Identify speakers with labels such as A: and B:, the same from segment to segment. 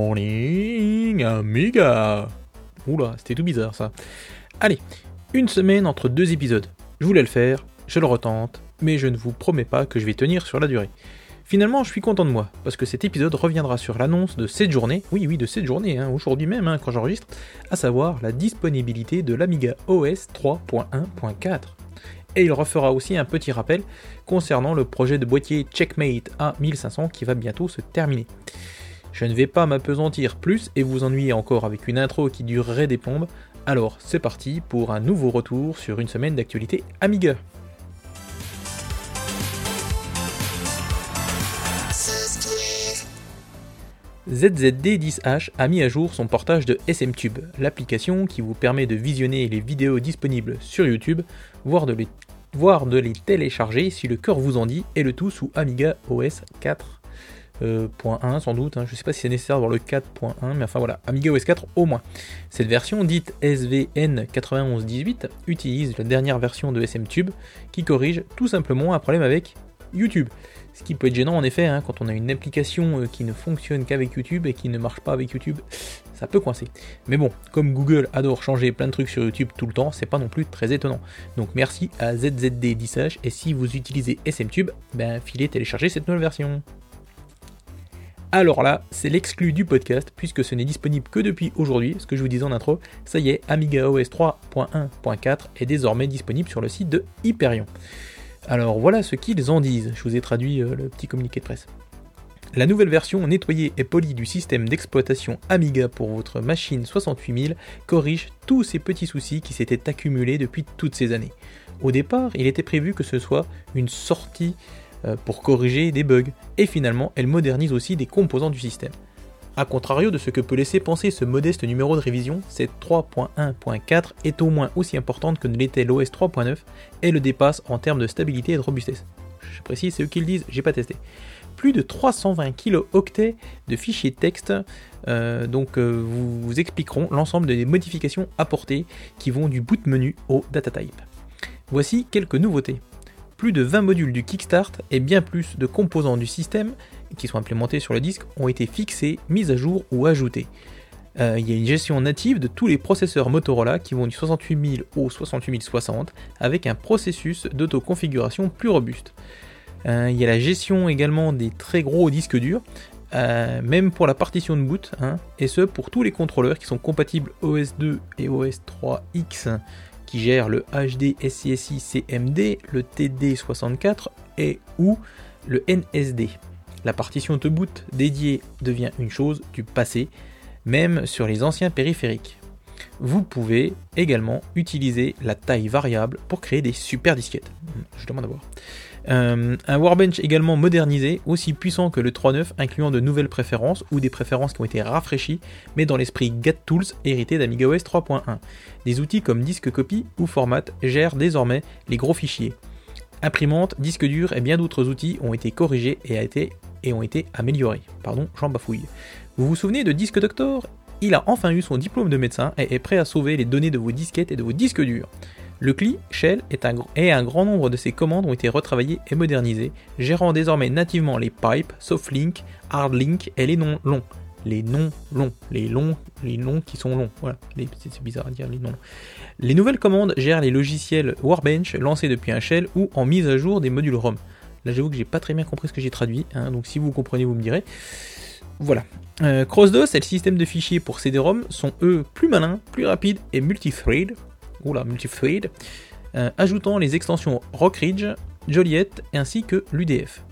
A: morning, amiga. Oula, c'était tout bizarre ça. Allez, une semaine entre deux épisodes. Je voulais le faire, je le retente, mais je ne vous promets pas que je vais tenir sur la durée. Finalement, je suis content de moi, parce que cet épisode reviendra sur l'annonce de cette journée, oui oui de cette journée, hein, aujourd'hui même hein, quand j'enregistre, à savoir la disponibilité de l'Amiga OS 3.1.4. Et il refera aussi un petit rappel concernant le projet de boîtier Checkmate A1500 qui va bientôt se terminer. Je ne vais pas m'apesantir plus et vous ennuyer encore avec une intro qui durerait des plombes, alors c'est parti pour un nouveau retour sur une semaine d'actualité Amiga. ZZD10H a mis à jour son portage de SMTube, l'application qui vous permet de visionner les vidéos disponibles sur YouTube, voire de les, voire de les télécharger si le cœur vous en dit, et le tout sous Amiga OS 4.1 sans doute, hein. je ne sais pas si c'est nécessaire dans le 4.1, mais enfin voilà, Amiga OS 4 au moins. Cette version dite SVN 9118 utilise la dernière version de SMTube qui corrige tout simplement un problème avec YouTube. Ce qui peut être gênant en effet, hein, quand on a une application euh, qui ne fonctionne qu'avec YouTube et qui ne marche pas avec YouTube, ça peut coincer. Mais bon, comme Google adore changer plein de trucs sur YouTube tout le temps, c'est pas non plus très étonnant. Donc merci à ZZD10H et si vous utilisez SMTube, ben filez télécharger cette nouvelle version. Alors là, c'est l'exclu du podcast puisque ce n'est disponible que depuis aujourd'hui, ce que je vous disais en intro, ça y est, Amiga OS 3.1.4 est désormais disponible sur le site de Hyperion. Alors voilà ce qu'ils en disent, je vous ai traduit euh, le petit communiqué de presse. La nouvelle version nettoyée et polie du système d'exploitation Amiga pour votre machine 68000 corrige tous ces petits soucis qui s'étaient accumulés depuis toutes ces années. Au départ, il était prévu que ce soit une sortie pour corriger des bugs, et finalement, elle modernise aussi des composants du système. A contrario de ce que peut laisser penser ce modeste numéro de révision, cette 3.1.4 est au moins aussi importante que ne l'était l'OS 3.9 et le dépasse en termes de stabilité et de robustesse. Je précise, c'est eux qui le disent, j'ai pas testé. Plus de 320 kilooctets de fichiers texte, euh, donc euh, vous, vous expliqueront l'ensemble des modifications apportées qui vont du boot menu au data type. Voici quelques nouveautés. Plus de 20 modules du Kickstart et bien plus de composants du système qui sont implémentés sur le disque ont été fixés, mis à jour ou ajoutés. Euh, il y a une gestion native de tous les processeurs Motorola qui vont du 68000 au 68060 avec un processus d'autoconfiguration plus robuste. Euh, il y a la gestion également des très gros disques durs, euh, même pour la partition de boot, hein, et ce pour tous les contrôleurs qui sont compatibles OS2 et OS3X qui gèrent le HD SCSI CMD, le TD64 et ou le NSD. La partition de boot dédiée devient une chose du passé, même sur les anciens périphériques. Vous pouvez également utiliser la taille variable pour créer des super disquettes. Je demande à voir. Euh, un Warbench également modernisé, aussi puissant que le 3.9, incluant de nouvelles préférences ou des préférences qui ont été rafraîchies, mais dans l'esprit GatTools hérité d'Amiga OS 3.1. Des outils comme Disque Copy ou Format gèrent désormais les gros fichiers. Imprimante, disque dur et bien d'autres outils ont été corrigés et ont été améliorés. Pardon, j'en bafouille. Vous vous souvenez de Disque Doctor? Il a enfin eu son diplôme de médecin et est prêt à sauver les données de vos disquettes et de vos disques durs. Le CLI Shell est un, et un grand nombre de ses commandes ont été retravaillées et modernisées, gérant désormais nativement les pipes, softlink, hardlink et les noms longs. Les noms longs, les longs, les noms qui sont longs. Voilà, c'est bizarre à dire les noms. Les nouvelles commandes gèrent les logiciels Warbench lancés depuis un shell ou en mise à jour des modules ROM. Là, j'avoue que j'ai pas très bien compris ce que j'ai traduit, hein, donc si vous comprenez, vous me direz. Voilà. Euh, CrossDOS et le système de fichiers pour CD-ROM sont eux plus malins, plus rapides et multithread, oula, multithread, euh, ajoutant les extensions Rockridge, Joliet ainsi que l'UDF.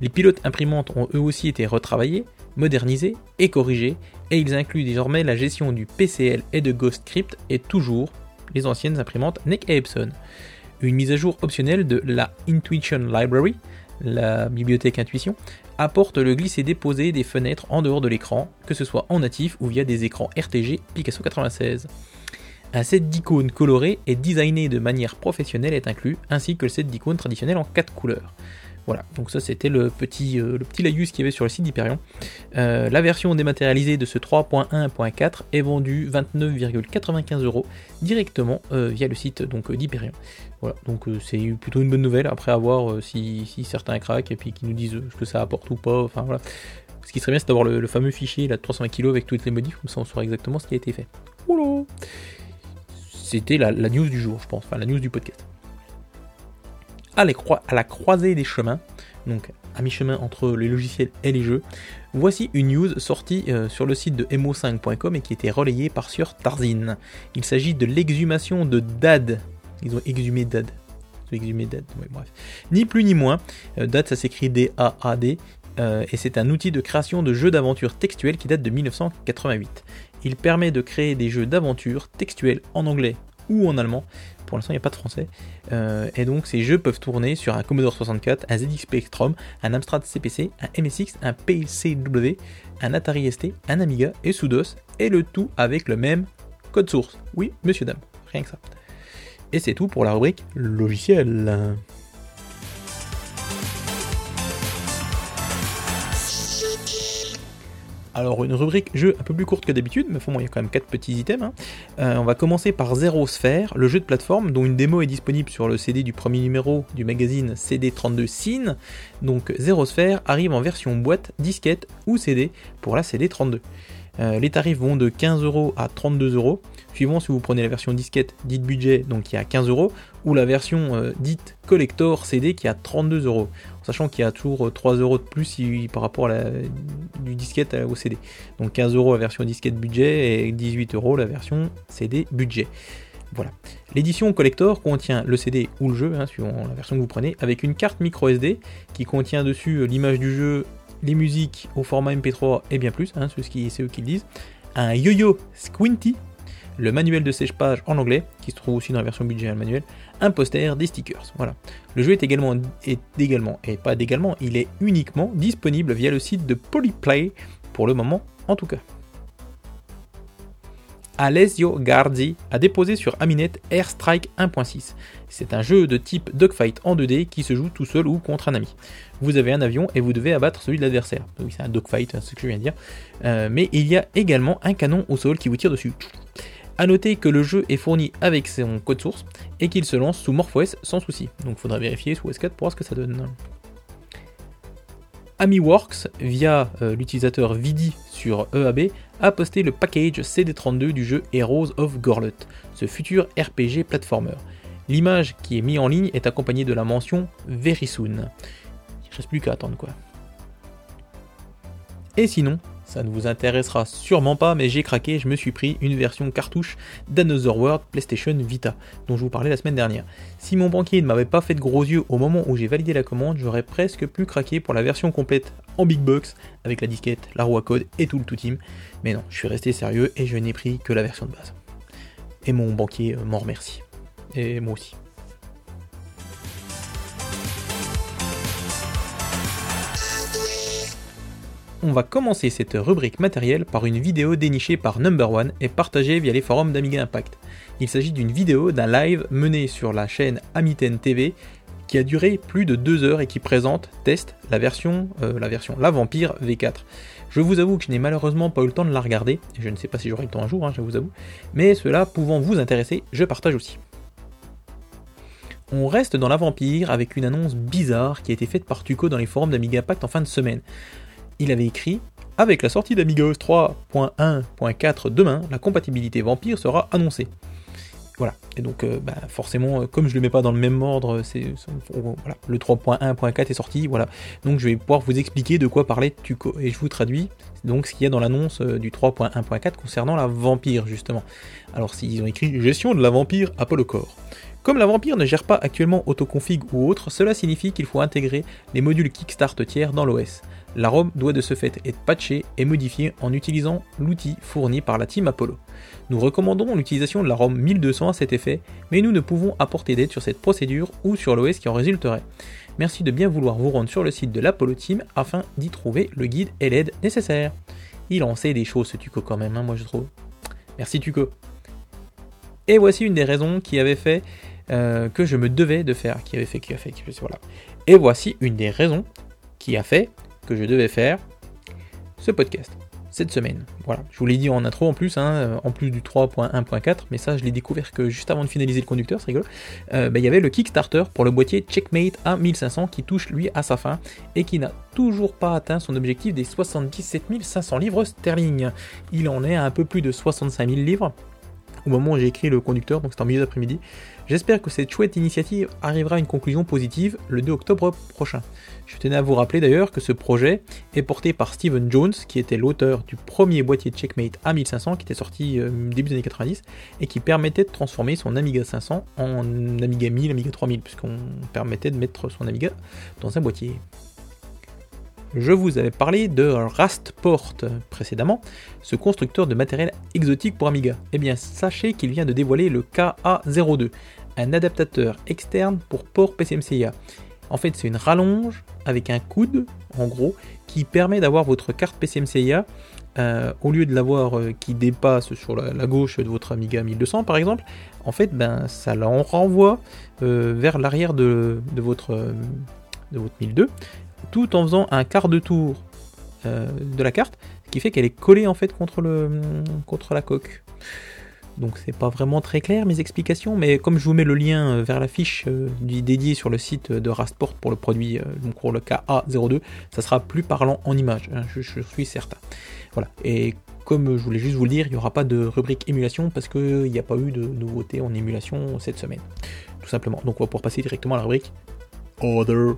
A: Les pilotes imprimantes ont eux aussi été retravaillés, modernisés et corrigés, et ils incluent désormais la gestion du PCL et de GhostScript et toujours les anciennes imprimantes NEC et Epson. Une mise à jour optionnelle de la Intuition Library, la bibliothèque Intuition, apporte le glisser-déposer des fenêtres en dehors de l'écran, que ce soit en natif ou via des écrans RTG Picasso 96. Un set d'icônes colorées et designé de manière professionnelle est inclus, ainsi que le set d'icônes traditionnel en 4 couleurs. Voilà, donc ça c'était le petit, euh, le petit laïus qu'il y avait sur le site d'Hyperion. Euh, la version dématérialisée de ce 3.1.4 est vendue 29,95 euros directement euh, via le site donc d'Hyperion. Voilà, donc c'est plutôt une bonne nouvelle après avoir si, certains craquent et puis qui nous disent ce que ça apporte ou pas. Voilà, Ce qui serait bien, c'est d'avoir le, fameux fichier, là, de 320 kg avec toutes les modifs, comme ça on saura exactement ce qui a été fait. C'était la, news du jour, je pense, enfin la news du podcast. À, la croisée des chemins, donc à mi-chemin entre les logiciels et les jeux, voici une news sortie euh, sur le site de mo5.com et qui était relayée par sur Tarzin. Il s'agit de l'exhumation de DAD. Ils ont exhumé DAD. Ni plus ni moins. Euh, DAD, ça s'écrit D-A-A-D. Euh, et c'est un outil de création de jeux d'aventure textuels qui date de 1988. Il permet de créer des jeux d'aventure textuels en anglais ou en allemand. Pour l'instant, il n'y a pas de français. Euh, et donc, ces jeux peuvent tourner sur un Commodore 64, un ZX Spectrum, un Amstrad CPC, un MSX, un PCW, un Atari ST, un Amiga et sous et le tout avec le même code source. Oui, monsieur, dame, rien que ça. Et c'est tout pour la rubrique logiciel. Alors une rubrique jeu un peu plus courte que d'habitude, mais bon, il y a quand même 4 petits items. Hein. Euh, on va commencer par Zero Sphere, le jeu de plateforme dont une démo est disponible sur le CD du premier numéro du magazine CD32 Scene. Donc Zero Sphere arrive en version boîte, disquette ou CD pour la CD32. Euh, les tarifs vont de 15 euros à 32 euros, suivant si vous prenez la version disquette dite budget, donc qui est à 15 euros, ou la version euh, dite collector CD qui est à 32 euros sachant qu'il y a toujours 3 euros de plus par rapport à la, du disquette au CD. Donc 15 euros la version disquette budget et 18 euros la version CD budget. Voilà. L'édition collector contient le CD ou le jeu, hein, suivant la version que vous prenez, avec une carte micro SD qui contient dessus l'image du jeu, les musiques au format MP3 et bien plus, hein, c'est eux qui le disent, un yo-yo Squinty le manuel de sèche-page en anglais, qui se trouve aussi dans la version budget le manuel, un poster, des stickers. Voilà. Le jeu est également, est également, et pas d'également, il est uniquement disponible via le site de Polyplay, pour le moment en tout cas. Alessio Garzi a déposé sur Aminet Airstrike 1.6. C'est un jeu de type dogfight en 2D qui se joue tout seul ou contre un ami. Vous avez un avion et vous devez abattre celui de l'adversaire. Oui, c'est un dogfight, hein, c'est ce que je viens de dire. Euh, mais il y a également un canon au sol qui vous tire dessus. A noter que le jeu est fourni avec son code source et qu'il se lance sous MorphOS sans souci. Donc il faudra vérifier sous S4 pour voir ce que ça donne. AmiWorks, via euh, l'utilisateur Vidi sur EAB, a posté le package CD32 du jeu Heroes of Gorlet, ce futur RPG platformer. L'image qui est mise en ligne est accompagnée de la mention Very soon. Il reste plus qu'à attendre quoi. Et sinon, ça ne vous intéressera sûrement pas, mais j'ai craqué, je me suis pris une version cartouche d'Another World PlayStation Vita, dont je vous parlais la semaine dernière. Si mon banquier ne m'avait pas fait de gros yeux au moment où j'ai validé la commande, j'aurais presque pu craquer pour la version complète en big box, avec la disquette, la roue à code et tout le tout team. Mais non, je suis resté sérieux et je n'ai pris que la version de base. Et mon banquier euh, m'en remercie. Et moi aussi. On va commencer cette rubrique matérielle par une vidéo dénichée par Number One et partagée via les forums d'Amiga Impact. Il s'agit d'une vidéo d'un live mené sur la chaîne Amiten TV qui a duré plus de deux heures et qui présente, teste, la version, euh, la version La Vampire V4. Je vous avoue que je n'ai malheureusement pas eu le temps de la regarder, je ne sais pas si j'aurai le temps un jour, hein, je vous avoue, mais cela pouvant vous intéresser, je partage aussi. On reste dans la Vampire avec une annonce bizarre qui a été faite par Tuco dans les forums d'Amiga Impact en fin de semaine il avait écrit Avec la sortie d'Amigos 3.1.4 demain, la compatibilité Vampire sera annoncée. Voilà, et donc euh, bah, forcément, euh, comme je ne le mets pas dans le même ordre, c'est, voilà, le 3.1.4 est sorti, voilà. Donc je vais pouvoir vous expliquer de quoi parlait Tuco. Et je vous traduis donc ce qu'il y a dans l'annonce euh, du 3.1.4 concernant la vampire, justement. Alors s'ils ont écrit gestion de la vampire Apollo Core. Comme la Vampire ne gère pas actuellement autoconfig ou autre, cela signifie qu'il faut intégrer les modules Kickstart tiers dans l'OS. La ROM doit de ce fait être patchée et modifiée en utilisant l'outil fourni par la team Apollo. Nous recommandons l'utilisation de la ROM 1200 à cet effet, mais nous ne pouvons apporter d'aide sur cette procédure ou sur l'OS qui en résulterait. Merci de bien vouloir vous rendre sur le site de l'Apollo Team afin d'y trouver le guide et l'aide nécessaire. Il en sait des choses ce Tuco quand même, hein, moi je trouve. Merci Tuco. Et voici une des raisons qui avait fait euh, que je me devais de faire, qui avait fait, qui a fait, qui voilà. Et voici une des raisons qui a fait que je devais faire ce podcast. cette semaine. Voilà, je vous l'ai dit en intro en plus, hein, en plus du 3.1.4, mais ça je l'ai découvert que juste avant de finaliser le conducteur, c'est rigolo. Euh, bah, il y avait le Kickstarter pour le boîtier Checkmate A1500 qui touche lui à sa fin et qui n'a toujours pas atteint son objectif des 77 500 livres sterling. Il en est à un peu plus de 65 000 livres au moment où j'ai écrit le conducteur, donc c'est en milieu d'après-midi. J'espère que cette chouette initiative arrivera à une conclusion positive le 2 octobre prochain. Je tenais à vous rappeler d'ailleurs que ce projet est porté par Steven Jones, qui était l'auteur du premier boîtier Checkmate A1500 qui était sorti euh, début des années 90 et qui permettait de transformer son Amiga 500 en Amiga 1000, Amiga 3000, puisqu'on permettait de mettre son Amiga dans un boîtier. Je vous avais parlé de Rastport précédemment, ce constructeur de matériel exotique pour Amiga. Eh bien, sachez qu'il vient de dévoiler le KA02, un adaptateur externe pour port PCMCIA. En fait, c'est une rallonge avec un coude, en gros, qui permet d'avoir votre carte PCMCIA euh, au lieu de l'avoir euh, qui dépasse sur la, gauche de votre Amiga 1200 par exemple, en fait, ben, ça la renvoie euh, vers l'arrière de, votre, de votre 1002 tout en faisant un quart de tour euh, de la carte, ce qui fait qu'elle est collée en fait contre, la coque. Donc c'est pas vraiment très clair mes explications, mais comme je vous mets le lien euh, vers la fiche euh, dédiée sur le site de Rastport pour le produit, donc pour le KA02, ça sera plus parlant en image, hein, je, suis certain. Voilà. Et comme je voulais juste vous le dire, il n'y aura pas de rubrique émulation parce qu'il n'y a pas eu de nouveauté en émulation cette semaine. Tout simplement. Donc on va pouvoir passer directement à la rubrique Other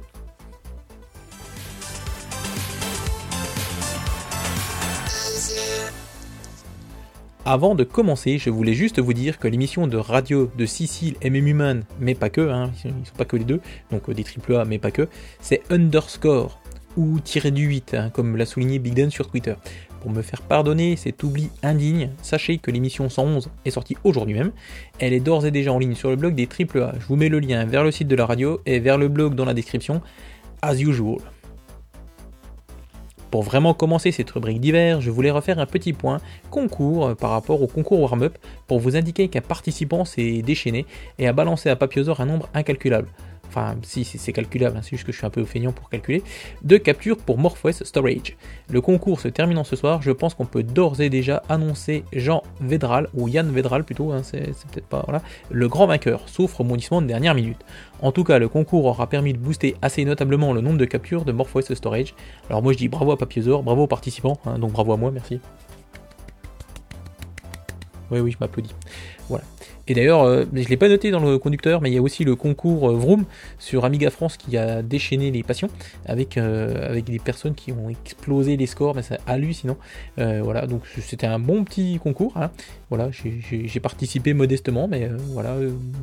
A: Avant de commencer, je voulais juste vous dire que l'émission de radio de Cécile et Human, mais pas que, hein, ils sont pas que les deux, donc euh, des AAA mais pas que, c'est underscore ou tiré du 8, hein, comme l'a souligné Big Dan sur Twitter. Pour me faire pardonner cet oubli indigne, sachez que l'émission 111 est sortie aujourd'hui même. Elle est d'ores et déjà en ligne sur le blog des AAA. Je vous mets le lien vers le site de la radio et vers le blog dans la description, as usual. Pour vraiment commencer cette rubrique d'hiver, je voulais refaire un petit point concours euh, par rapport au concours warm-up pour vous indiquer qu'un participant s'est déchaîné et a balancé à Papiosor un nombre incalculable enfin si c'est calculable, hein, c'est juste que je suis un peu feignant pour calculer, de capture pour MorphOS Storage. Le concours se terminant ce soir, je pense qu'on peut d'ores et déjà annoncer Jean Vedral, ou Yann Vedral plutôt, hein, c'est peut-être pas, voilà, le grand vainqueur, sauf rebondissement de dernière minute. En tout cas, le concours aura permis de booster assez notablement le nombre de captures de MorphOS Storage. Alors moi je dis bravo à Papiezor, bravo aux participants, hein, donc bravo à moi, merci. Oui, oui, je m'applaudis. Voilà. Et d'ailleurs, euh, je ne l'ai pas noté dans le conducteur, mais il y a aussi le concours euh, Vroom sur Amiga France qui a déchaîné les passions avec, euh, avec des personnes qui ont explosé les scores, mais c'est hallucinant. voilà, donc c'était un bon petit concours. Hein. Voilà, j'ai participé modestement, mais voilà,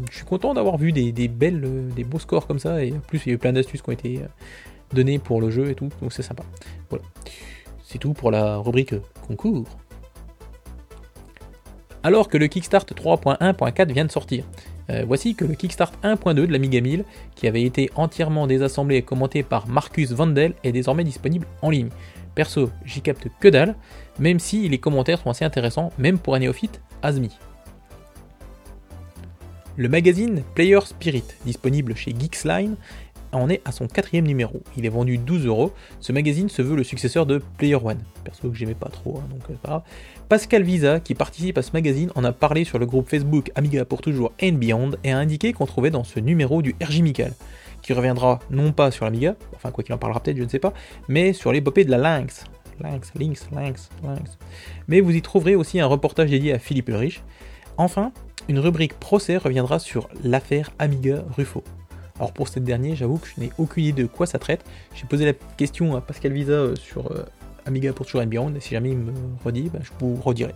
A: je suis content d'avoir vu des, des, belles, des beaux scores comme ça, et en plus il y a eu plein d'astuces qui ont été données pour le jeu et tout, donc c'est sympa. Voilà. C'est tout pour la rubrique concours alors que le Kickstart 3.1.4 vient de sortir. Euh, voici que le Kickstart 1.2 de l'Amiga 1000, qui avait été entièrement désassemblé et commenté par Marcus Vandel, est désormais disponible en ligne. Perso, j'y capte que dalle, même si les commentaires sont assez intéressants, même pour un néophyte, Asmi. Le magazine Player Spirit, disponible chez Geeksline, en est à son quatrième numéro. Il est vendu 12 euros. Ce magazine se veut le successeur de Player One. Perso que j'aimais pas trop, hein, donc euh, pas grave. Pascal Visa, qui participe à ce magazine, en a parlé sur le groupe Facebook Amiga pour toujours and Beyond et a indiqué qu'on trouvait dans ce numéro du RJ Michael, qui reviendra non pas sur l'Amiga, enfin quoi qu'il en parlera peut-être, je ne sais pas, mais sur l'épopée de la Lynx. Lynx, Lynx, Lynx, Lynx. Mais vous y trouverez aussi un reportage dédié à Philippe Rich. Enfin, une rubrique procès reviendra sur l'affaire Amiga Ruffo. Alors pour cette dernière, j'avoue que je n'ai aucune idée de quoi ça traite. J'ai posé la question à Pascal Visa euh, sur euh, Amiga pour toujours Beyond, et si jamais il me redit, bah, je vous redirai.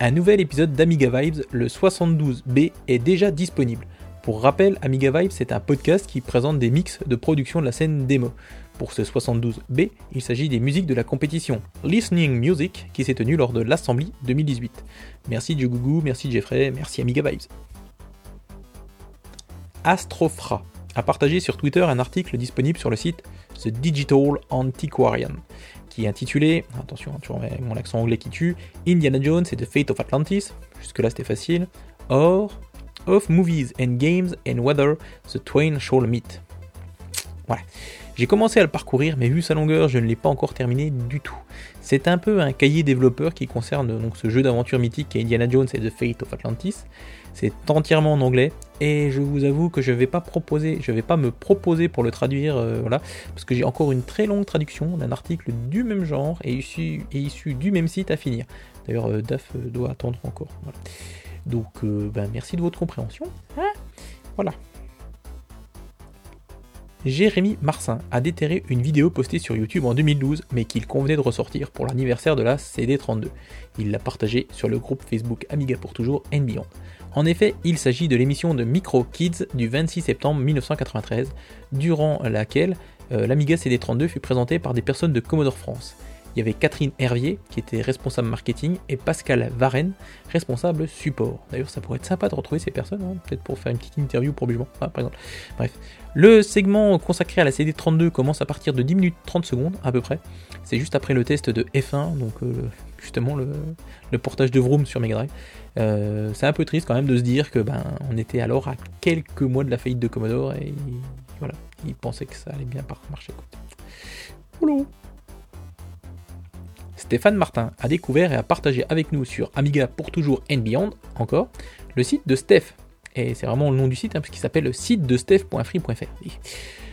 A: Un nouvel épisode d'Amiga Vibes, le 72B, est déjà disponible. Pour rappel, Amiga Vibes, c'est un podcast qui présente des mix de production de la scène démo. Pour ce 72B, il s'agit des musiques de la compétition Listening Music qui s'est tenue lors de l'Assemblée 2018. Merci Diogougou, merci Jeffrey, merci Amiga Vibes. Astrofra a partagé sur Twitter un article disponible sur le site The Digital Antiquarian, qui est intitulé, attention, tu vois mon accent anglais qui tue, Indiana Jones et The Fate of Atlantis, jusque là c'était facile, or of movies and games and whether the twain shall meet. Voilà. J'ai commencé à le parcourir, mais vu sa longueur, je ne l'ai pas encore terminé du tout. C'est un peu un cahier développeur qui concerne donc ce jeu d'aventure mythique Indiana Jones et The Fate of Atlantis. C'est entièrement en anglais et je vous avoue que je vais pas proposer, je vais pas me proposer pour le traduire, euh, voilà, parce que j'ai encore une très longue traduction d'un article du même genre et issu, et issu du même site à finir. D'ailleurs, euh, DAF euh, doit attendre encore. Donc, ben, merci de votre compréhension. Hein? Voilà. Jérémy Marsin a déterré une vidéo postée sur YouTube en 2012, mais qu'il convenait de ressortir pour l'anniversaire de la CD32. Il l'a partagée sur le groupe Facebook Amiga pour toujours and Beyond. En effet, il s'agit de l'émission de Micro Kids du 26 septembre 1993, durant laquelle euh, l'Amiga CD32 fut présentée par des personnes de Commodore France. Il y avait Catherine Hervier, qui était responsable marketing, et Pascal Varenne, responsable support. D'ailleurs, ça pourrait être sympa de retrouver ces personnes, hein, peut-être pour faire une petite interview pour Bugement, par exemple. Bref. Le segment consacré à la CD32 commence à partir de 10 minutes 30 secondes, à peu près. C'est juste après le test de F1, donc euh, justement le, portage de Vroom sur Mega Drive. Euh, c'est un peu triste quand même de se dire que ben on était alors à quelques mois de la faillite de Commodore et voilà, ils pensaient que ça allait bien marcher. Quoi. Stéphane Martin a découvert et a partagé avec nous sur Amiga pour toujours and beyond, encore, le site de Steph. Et c'est vraiment le nom du site, hein, parce qu'il site de steph.free.fr.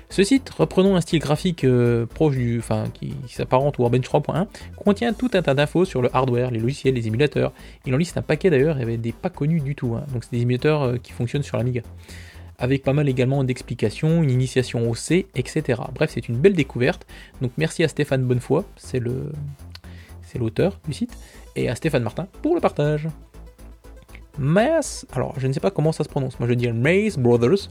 A: Ce site, reprenant un style graphique euh, proche du, enfin, qui, s'apparente au Warbench 3.1, contient tout un tas d'infos sur le hardware, les logiciels, les émulateurs. Il en liste un paquet d'ailleurs, avait des pas connus du tout. Hein. Donc c'est des émulateurs euh, qui fonctionnent sur l'Amiga. Avec pas mal également d'explications, une initiation au C, etc. Bref, c'est une belle découverte. Donc merci à Stéphane Bonnefoy, c'est le, l'auteur du site, et à Stéphane Martin pour le partage. Mass, alors je ne sais pas comment ça se prononce, moi je dis Maze Brothers,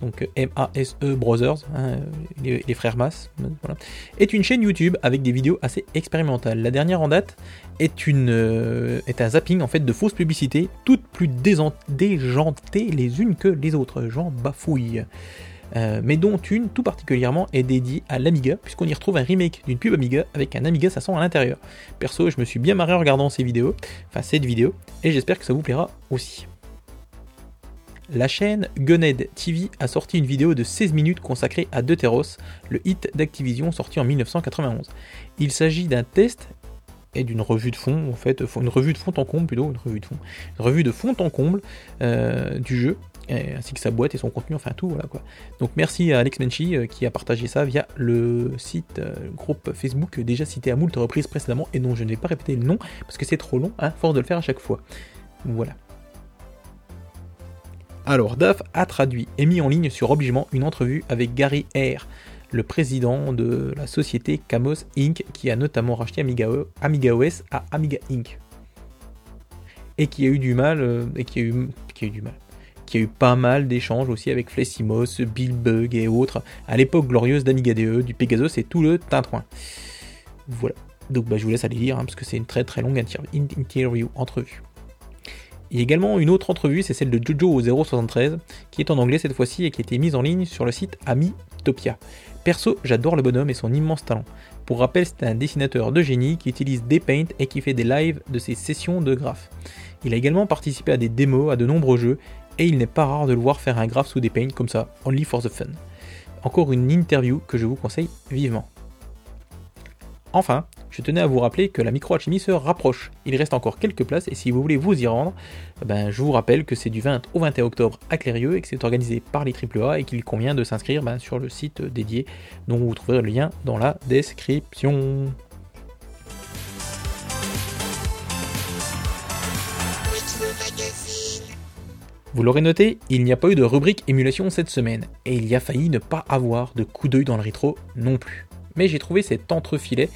A: donc M-A-S-E Brothers, hein, les, frères Mass, est une chaîne YouTube avec des vidéos assez expérimentales. La dernière en date est, une, euh, un zapping en fait de fausses publicités, toutes plus déjantées les unes que les autres, j'en bafouille. Euh, mais dont une tout particulièrement est dédiée à l'Amiga, puisqu'on y retrouve un remake d'une pub Amiga avec un Amiga 500 à l'intérieur. Perso, je me suis bien marré en regardant ces vidéos, enfin cette vidéo, et j'espère que ça vous plaira aussi. La chaîne Gunhead TV a sorti une vidéo de 16 minutes consacrée à Deuteros, le hit d'Activision sorti en 1991. Il s'agit d'un test et d'une revue de fond, en fait, une revue de fond en comble plutôt, une revue de fond, une revue de fond en comble euh, du jeu, ainsi que sa boîte et son contenu, enfin tout, voilà quoi. Donc merci à Alex Menchi euh, qui a partagé ça via le site euh, groupe Facebook déjà cité à moult reprises précédemment et dont je ne vais pas répéter le nom parce que c'est trop long, hein, force de le faire à chaque fois. Voilà. Alors, DAF a traduit et mis en ligne sur obligement une entrevue avec Gary Hare, le président de la société Camos Inc., qui a notamment racheté Amiga, OS à Amiga Inc. Et qui a eu du mal, euh, et qui a eu, qui a eu du mal, qui a eu pas mal d'échanges aussi avec Flessimos, Bug et autres, à l'époque glorieuse d'Amiga DE, du Pegasus et tout le tintouin. Voilà. Donc bah, je vous laisse aller lire, hein, parce que c'est une très très longue interview, entrevue. Il y a également une autre entrevue, c'est celle de Jojo 073, qui est en anglais cette fois-ci et qui a été mise en ligne sur le site Amitopia. Perso, j'adore le bonhomme et son immense talent. Pour rappel, c'est un dessinateur de génie qui utilise des paints et qui fait des lives de ses sessions de graphes. Il a également participé à des démos à de nombreux jeux et il n'est pas rare de le voir faire un graphe sous des paints comme ça, only for the fun. Encore une interview que je vous conseille vivement. Enfin, je tenais à vous rappeler que la microalchimie se rapproche. Il reste encore quelques places et si vous voulez vous y rendre, ben, je vous rappelle que c'est du 20 au 21 octobre à Clérieux et que c'est organisé par les AAA et qu'il convient de s'inscrire ben, sur le site dédié dont vous trouverez le lien dans la description. Vous l'aurez noté, il n'y a pas eu de rubrique émulation cette semaine, et il y a failli ne pas avoir de coup d'œil dans le rétro non plus. Mais j'ai trouvé cet entrefilet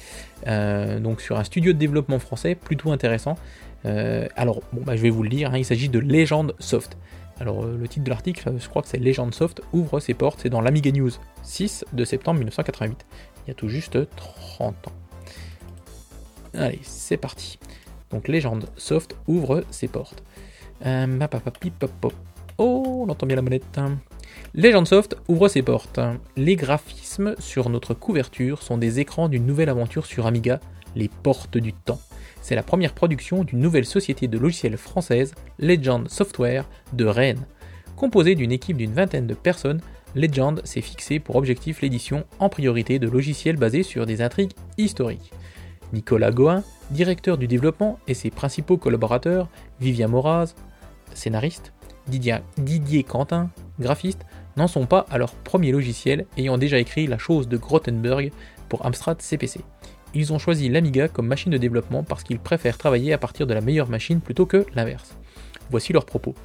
A: euh, donc sur un studio de développement français plutôt intéressant. Euh, alors, bon, bah, je vais vous le dire, hein, il s'agit de Legend Soft. Alors, euh, le titre de l'article, je crois que c'est Legend Soft ouvre ses portes, c'est dans l'Amiga News 6 de septembre 1988. Il y a tout juste 30 ans. Allez, c'est parti. Donc, Legend Soft ouvre ses portes. Euh, oh, on entend bien la monette. Legend Soft ouvre ses portes. Les graphismes sur notre couverture sont des écrans d'une nouvelle aventure sur Amiga, Les Portes du Temps. C'est la première production d'une nouvelle société de logiciels française, Legend Software, de Rennes. Composée d'une équipe d'une vingtaine de personnes, Legend s'est fixé pour objectif l'édition en priorité de logiciels basés sur des intrigues historiques. Nicolas Goin, directeur du développement, et ses principaux collaborateurs, Vivien Moraz, scénariste, Didier, Didier Quentin, graphiste, n'en sont pas à leur premier logiciel ayant déjà écrit la chose de Grottenberg pour Amstrad CPC. Ils ont choisi l'Amiga comme machine de développement parce qu'ils préfèrent travailler à partir de la meilleure machine plutôt que l'inverse. Voici leurs propos.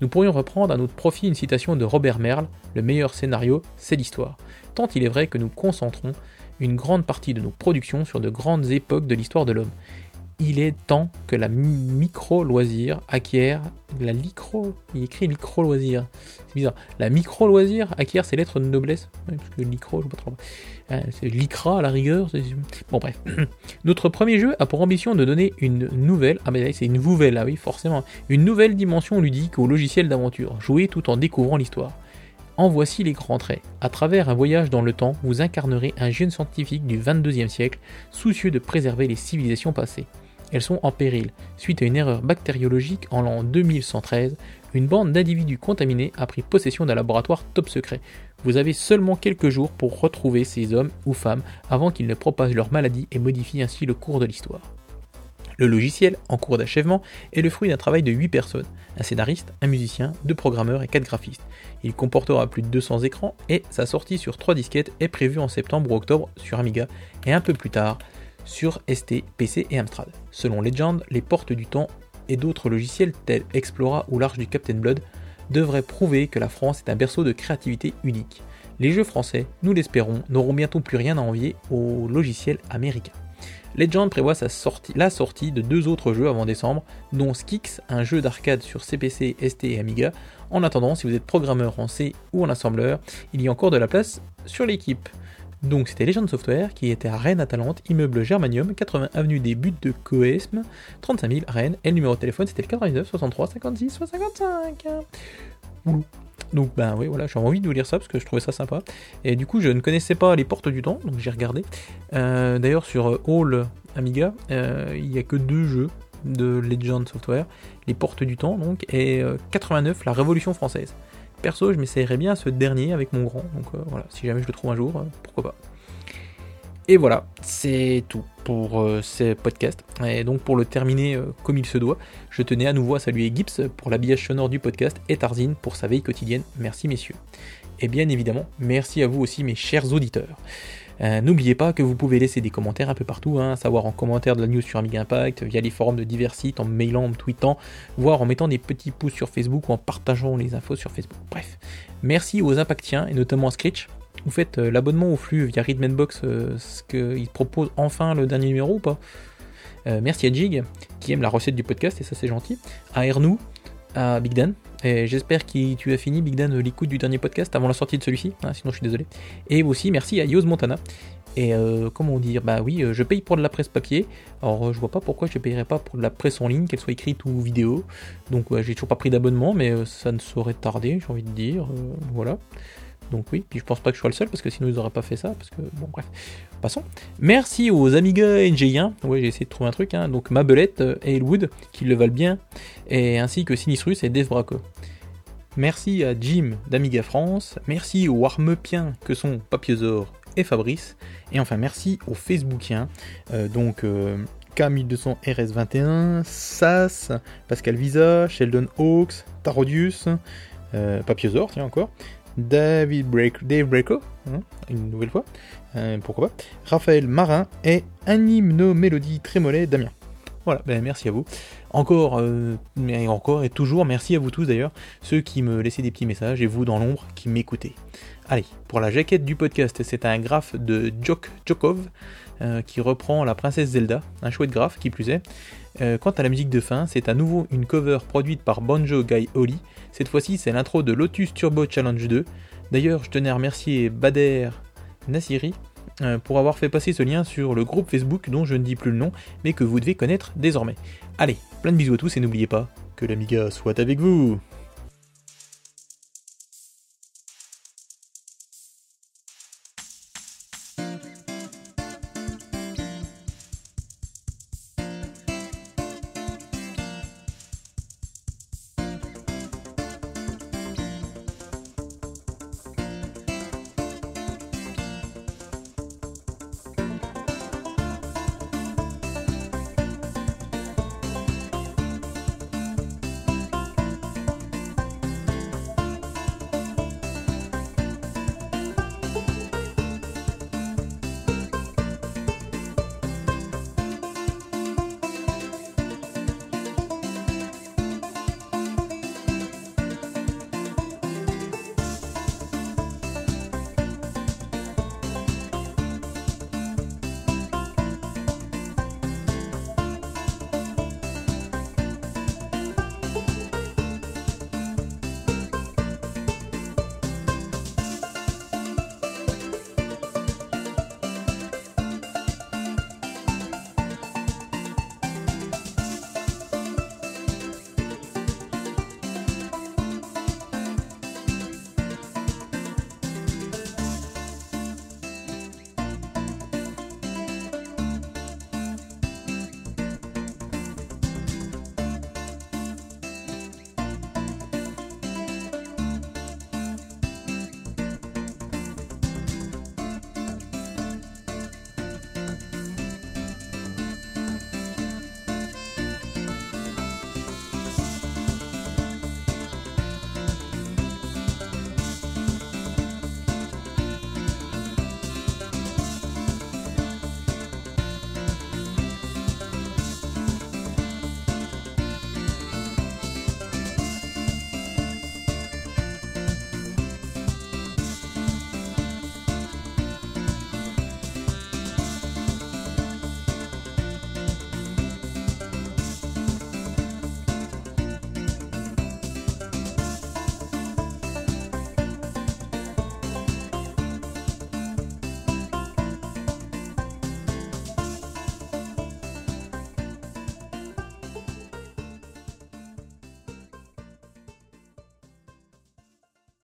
A: Nous pourrions reprendre à notre profit une citation de Robert Merle, le meilleur scénario, c'est l'histoire. Tant il est vrai que nous concentrons une grande partie de nos productions sur de grandes époques de l'histoire de l'homme il est temps que la micro-loisir acquiert la micro, il écrit micro-loisir, c'est bizarre, la micro-loisir acquiert ses lettres de noblesse, parce je sais pas euh, c'est l'ICRA à la rigueur, bon bref. Notre premier jeu a pour ambition de donner une nouvelle, ah mais c'est une nouvelle, ah oui forcément, une nouvelle dimension ludique au logiciel d'aventure, jouer tout en découvrant l'histoire. En voici les grands traits. À travers un voyage dans le temps, vous incarnerez un jeune scientifique du 22e siècle, soucieux de préserver les civilisations passées elles sont en péril. Suite à une erreur bactériologique en l'an 2113, une bande d'individus contaminés a pris possession d'un laboratoire top secret. Vous avez seulement quelques jours pour retrouver ces hommes ou femmes avant qu'ils ne propagent leur maladie et modifient ainsi le cours de l'histoire. Le logiciel, en cours d'achèvement, est le fruit d'un travail de 8 personnes, un scénariste, un musicien, deux programmeurs et 4 graphistes. Il comportera plus de 200 écrans et sa sortie sur 3 disquettes est prévue en septembre ou octobre sur Amiga et un peu plus tard sur ST, PC et Amstrad. Selon Legend, les portes du temps et d'autres logiciels tels Explora ou l'Arche du Captain Blood devraient prouver que la France est un berceau de créativité unique. Les jeux français, nous l'espérons, n'auront bientôt plus rien à envier aux logiciels américains. Legend prévoit la sortie de deux autres jeux avant décembre, dont Skix, un jeu d'arcade sur CPC, ST et Amiga. En attendant, si vous êtes programmeur en C ou en assembleur, il y a encore de la place sur l'équipe. Donc c'était Legend Software qui était à Rennes à Talente, immeuble Germanium, 80 avenue des Buttes de Coesme, 35 000 Rennes, et le numéro de téléphone c'était le 99 63 56 55. Donc ben oui voilà, j'ai envie de vous lire ça parce que je trouvais ça sympa. Et du coup je ne connaissais pas les portes du temps, donc j'ai regardé. Euh, d'ailleurs sur All Amiga, euh, il n'y a que deux jeux de Legend Software, les portes du temps donc, et 89 euh, la Révolution française. Perso, je m'essayerais bien ce dernier avec mon grand. Donc euh, voilà, si jamais je le trouve un jour, euh, pourquoi pas. Et voilà, c'est tout pour euh, ce podcast. Et donc pour le terminer comme il se doit, je tenais à nouveau à saluer Gibbs pour l'habillage sonore du podcast et Tarzine pour sa veille quotidienne. Merci messieurs. Et bien évidemment, merci à vous aussi mes chers auditeurs. Euh, n'oubliez pas que vous pouvez laisser des commentaires un peu partout, hein, savoir en commentaire de la news sur Amiga Impact, via les forums de divers sites, en mailant, en tweetant, voire en mettant des petits pouces sur Facebook ou en partageant les infos sur Facebook. Bref, merci aux impactiens et notamment à Scritch. Vous faites euh, l'abonnement au flux via Readmanbox, euh, ce qu'il propose enfin le dernier numéro ou pas Merci à Jig qui aime la recette du podcast et ça c'est gentil. À Ernou, à Big Dan. Et j'espère que tu as fini, Big Dan, l'écoute du dernier podcast avant la sortie de celui-ci. Hein, sinon, je suis désolé. Et aussi, merci à Yos Montana. Et euh, comment dire? Bah oui, euh, je paye pour de la presse papier. Alors, euh, je vois pas pourquoi je payerais pas pour de la presse en ligne, qu'elle soit écrite ou vidéo. Donc, j'ai toujours pas pris d'abonnement, mais ça ne saurait tarder, j'ai envie de dire. voilà. Donc oui, puis je pense pas que je sois le seul parce que sinon ils auraient pas fait ça. Parce que bon bref, passons. Merci aux Amiga NG1. Ouais, j'ai essayé de trouver un truc. Hein. Donc Mabelette et Elwood qui le valent bien, et ainsi que Sinistrus et Dave Braco. Merci à Jim d'Amiga France. Merci aux Armeupiens que sont Papiosor et Fabrice. Et enfin merci aux Facebookiens. Euh, donc euh, K1200 RS21, SAS, Pascal Visa, Sheldon Hawks, Tarodius, euh, Papiosor, tiens encore, David Break, Breako, hein, une nouvelle fois, euh, pourquoi pas, Raphaël Marin et Animno Mélodie Trémollet Damien. Voilà, ben merci à vous. Encore, euh, encore et toujours, merci à vous tous d'ailleurs, ceux qui me laissaient des petits messages et vous dans l'ombre qui m'écoutez. Allez, pour la jaquette du podcast, c'est un graphe de Jok Jokov euh, qui reprend la princesse Zelda, un chouette graphe qui plus est. Quant à la musique de fin, c'est à nouveau une cover produite par Banjo Guy Holly. Cette fois-ci, c'est l'intro de Lotus Turbo Challenge 2. D'ailleurs, je tenais à remercier Bader Nassiri euh, pour avoir fait passer ce lien sur le groupe Facebook dont je ne dis plus le nom, mais que vous devez connaître désormais. Allez, plein de bisous à tous et n'oubliez pas que l'Amiga soit avec vous